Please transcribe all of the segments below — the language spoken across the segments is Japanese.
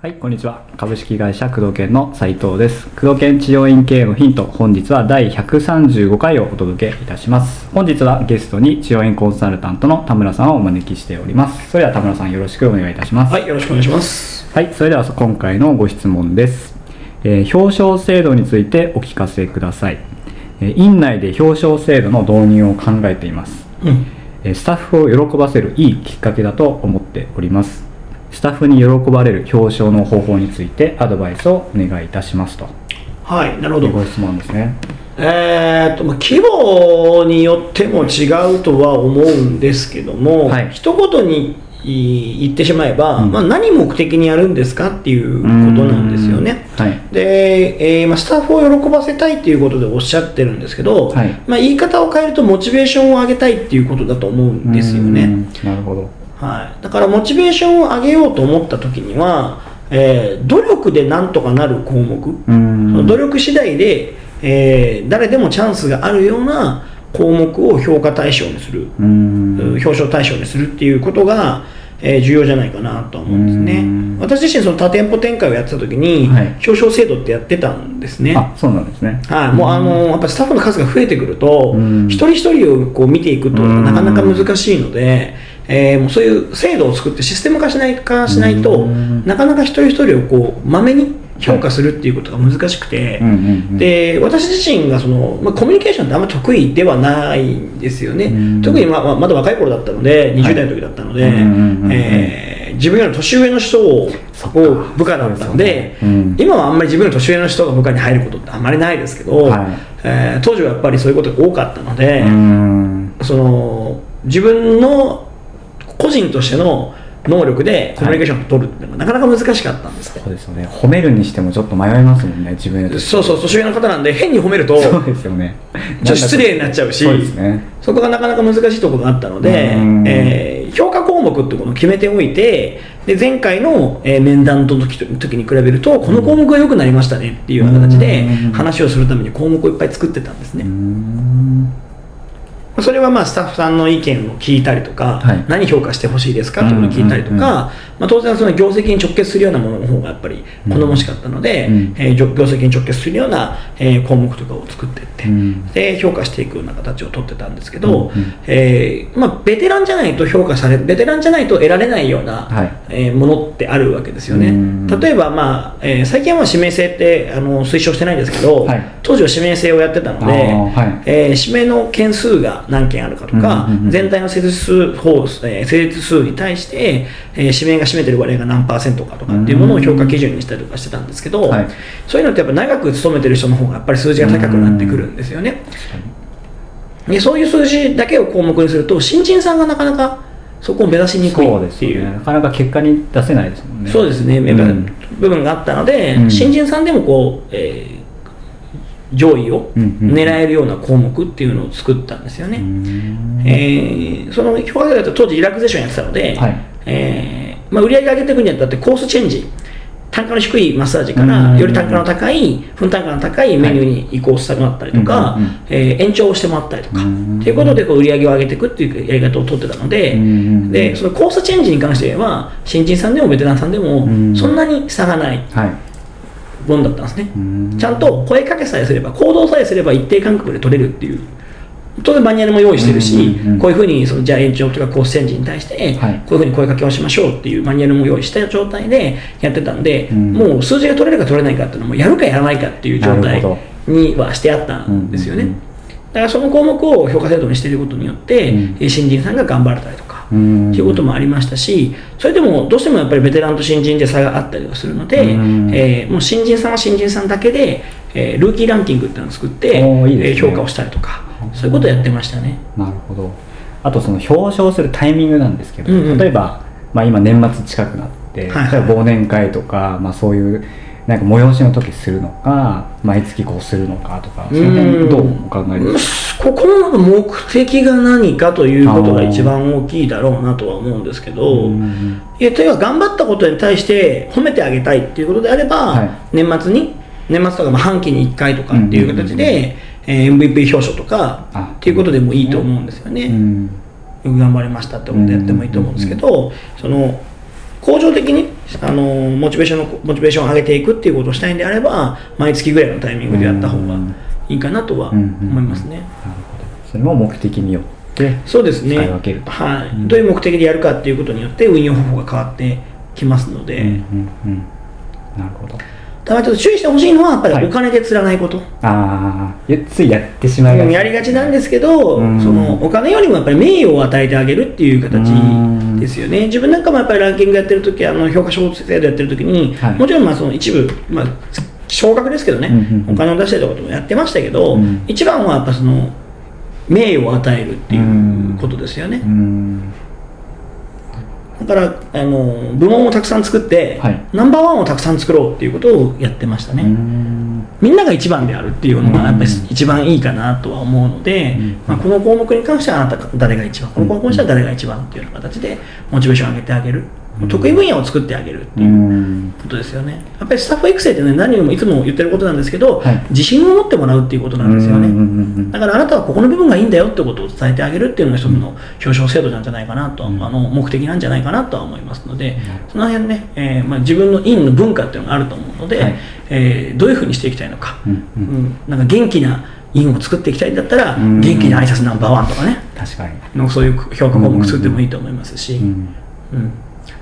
はい、こんにちは。株式会社工藤研の斉藤です。工藤研治療院経営のヒント、本日は第135回をお届けいたします。本日はゲストに治療院コンサルタントの田村さんをお招きしております。それでは田村さんよろしくお願いいたします。はい、よろしくお願いします。はい、それでは今回のご質問です。えー表彰制度についてお聞かせください。えー院内で表彰制度の導入を考えています。うん。えースタッフを喜ばせるいいきっかけだと思っております。スタッフに喜ばれる表彰の方法についてアドバイスをお願いいたしますと。はい、なるほど。ご質問ですね。えーっと、まあ、規模によっても違うとは思うんですけども、はい一言に言ってしまえば、うん。まあ、何目的にやるんですかっていうことなんですよね。はい。で、えーまあ、スタッフを喜ばせたいっていうことでおっしゃってるんですけど、はい。まあ、言い方を変えるとモチベーションを上げたいっていうことだと思うんですよね。なるほど。はい、だからモチベーションを上げようと思った時には、えー努力でなんとかなる項目、その努力次第で、えー誰でもチャンスがあるような項目を評価対象にする、表彰対象にするっていうことが、えー重要じゃないかなとは思うんですね。うん。私自身その多店舗展開をやってた時に、はい。表彰制度ってやってたんですね。あ、そうなんですね。はい、もうあのやっぱりスタッフの数が増えてくると、うん。一人一人をこう見ていくとうん。なかなか難しいので、えーもうそういう制度を作ってシステム化しないかしないと、うん。なかなか一人一人をこうまめに評価するっていうことが難しくて、うんうんうん。で私自身がその、まあ、コミュニケーションってあんまり得意ではないんですよね、うん。特にまあまだ若い頃だったので20代の時だったので、はいうんうんうんうん。えー自分より年上の人を部下だったのでねうん。今はあんまり自分より年上の人が部下に入ることってあんまりないですけど、はい。えー当時はやっぱりそういうことが多かったので、うーん。その自分の個人としての能力でコミュニケーションを取るっていうのがなかなか難しかったんですねそうですよね。褒めるにしてもちょっと迷いますもんね、自分そうそう年上の方なんで変に褒めるとそうですよね。ちょっと失礼になっちゃうしそうですね。そこがなかなか難しいところがあったのでうん、えー評価項目っていうのを決めておいてで前回の、えー面談の時と時に比べるとこの項目が良くなりましたねっていうような形でうん。話をするために項目をいっぱい作ってたんですねそれはまあスタッフさんの意見を聞いたりとか、はい。何評価してほしいですか？というのを聞いたりとか、まあ、当然その業績に直結するようなものの方がやっぱり好ましかったので、うん。えー業業績に直結するような、えー項目とかを作っていって、うん。で評価していくような形をとってたんですけど、うえーまあ、ベテランじゃないと評価されベテランじゃないと得られないような、はい。えーものってあるわけですよね。うん例えば、まあえー最近はまあ指名制ってあの推奨してないんですけど、はい。当時は指名制をやってたので、はい。えー指名の件数が何件あるかとか、全体の施術数法、えー施術数に対して、えー指名が占めてる割合が何パーセントかとかっていうものを評価基準にしたりとかしてたんですけど、はいそういうのってやっぱ長く勤めてる人の方がやっぱり数字が高くなってくるんですよね。でそういう数字だけを項目にすると新人さんがなかなかそこを目指しにくいそうですっていう。なかなか結果に出せないですもんね。そうですね、うん部分があったので、うん新人さんでもこう、えー上位を狙えるような項目っていうのを作ったんですよね。えーその評価当時リラクゼーションやってたので、はい。えーまあ、売り上げ上げていくにあたってコースチェンジ単価の低いマッサージからより単価の高い分単価の高いメニューに移行してもらったりとか、うんうんうん。えー延長してもらったりとか、うん。っていうことでこう売り上げを上げていくっていうやり方を取ってたので、でそのコースチェンジに関しては新人さんでもベテランさんでもうん。そんなに差がない。はい。もんだったんですね、ちゃんと声かけさえすれば行動さえすれば一定間隔で取れるっていう。当然マニュアルも用意してるし、うんうんうんこういうふうにそのじゃあ延長とかコースチェンジに対して、はい。こういうふうに声かけをしましょうっていうマニュアルも用意した状態でやってたんで、うん。もう数字が取れるか取れないかっていうのはもうやるかやらないかっていう状態にはしてあったんですよね、うんうんうん。だからその項目を評価制度にしていることによって、うん。え新人さんが頑張れたりとか、うん。っていうこともありましたし、それでもどうしてもやっぱりベテランと新人で差があったりはするので、うん。えーもう新人さんは新人さんだけで、えールーキーランキングっていうのを作って、いね。えー評価をしたりとか、そういうことをやってましたね。なるほど。あとその表彰するタイミングなんですけど、うんうん。例えば、まあ、今年末近くなって、はいはい。例えば忘年会とか、まあ、そういうなんか催しの時するのか毎月こうするのかとかその辺どうお考えですか？ここの目的が何かということが一番大きいだろうなとは思うんですけど、うんいや例えば頑張ったことに対して褒めてあげたいっていうことであれば、はい。年末に年末とかまあ半期に1回とかっていう形で、えー MVP 表彰とかあ。っていうことでもいいと思うんですよね、うん。よく頑張りましたってことでやってもいいと思うんですけど、その恒常的にあのモチベーションのモチベーションを上げていくっていうことをしたいんであれば毎月ぐらいのタイミングでやった方がいいかなとは思いますね。なるほど。それも目的によってそうですね。使い分けると。はい。うん。どういう目的でやるかっていうことによって運用方法が変わってきますので、うんうんうん。なるほどただちょっと注意してほしいのはやっぱはい。りお金で釣らないこと、ああついやってしまいがち。やりがちなんですけど、うん。そのお金よりもやっぱり名誉を与えてあげるっていう形うん。ですよね、自分なんかもやっぱりランキングやってる時あの評価書制度やってる時に、はい。もちろんまあその一部、まあ、少額ですけどね、うんうんうん。お金を出したりとかもやってましたけど、うん。一番はやっぱその名誉を与えるっていうことですよね、うんだからあの部門をたくさん作って、はい。ナンバーワンをたくさん作ろうっていうことをやってましたね、うん。みんなが一番であるっていうのがやっぱりうん一番いいかなとは思うので、うん。まあ、この項目に関してはあなたが誰が一番この項目にしては誰が一番っていうような形でモチベーションを上げてあげる、うん得意分野を作ってあげるってういうん。ことですよね。やっぱりスタッフ育成ってね何よりもいつも言ってることなんですけど、はい。自信を持ってもらうっていうことなんですよね、だからあなたはここの部分がいいんだよってことを伝えてあげるっていうのが一つの表彰制度なんじゃないかなと、うん。あの目的なんじゃないかなとは思いますので、その辺ね、えーまあ、自分の院の文化っていうのがあると思うので、はい。えーどういうふうにしていきたいのか、うんなんか元気な院を作っていきたいんだったら、うん。元気な挨拶ナンバーワンとかね。確かに。のそういう評価項目作ってもいいと思いますし、うん。うん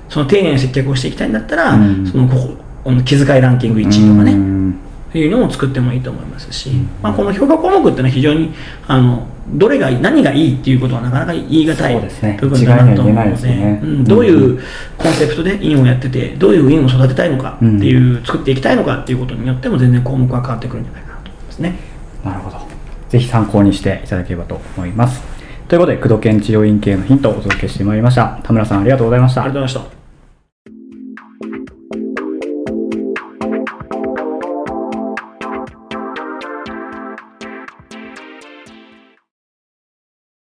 その丁寧な接客をしていきたいんだったら、うん。そのここ気遣いランキング1位とかね、うん。っていうのを作ってもいいと思いますし、うん。まあ、この評価項目っていうのは非常にあのどれがいい何がいいっていうことはなかなか言い難い部分だなと思うのでねうん。どういうコンセプトで院をやっててどういう院を育てたいのかっていう、作っていきたいのかっていうことによっても全然項目が変わってくるんじゃないかなと思いますね。なるほど。ぜひ参考にしていただければと思いますということで工藤研治療院系のヒントをお届けしてまいりました。田村さんありがとうございました。ありがとうございました。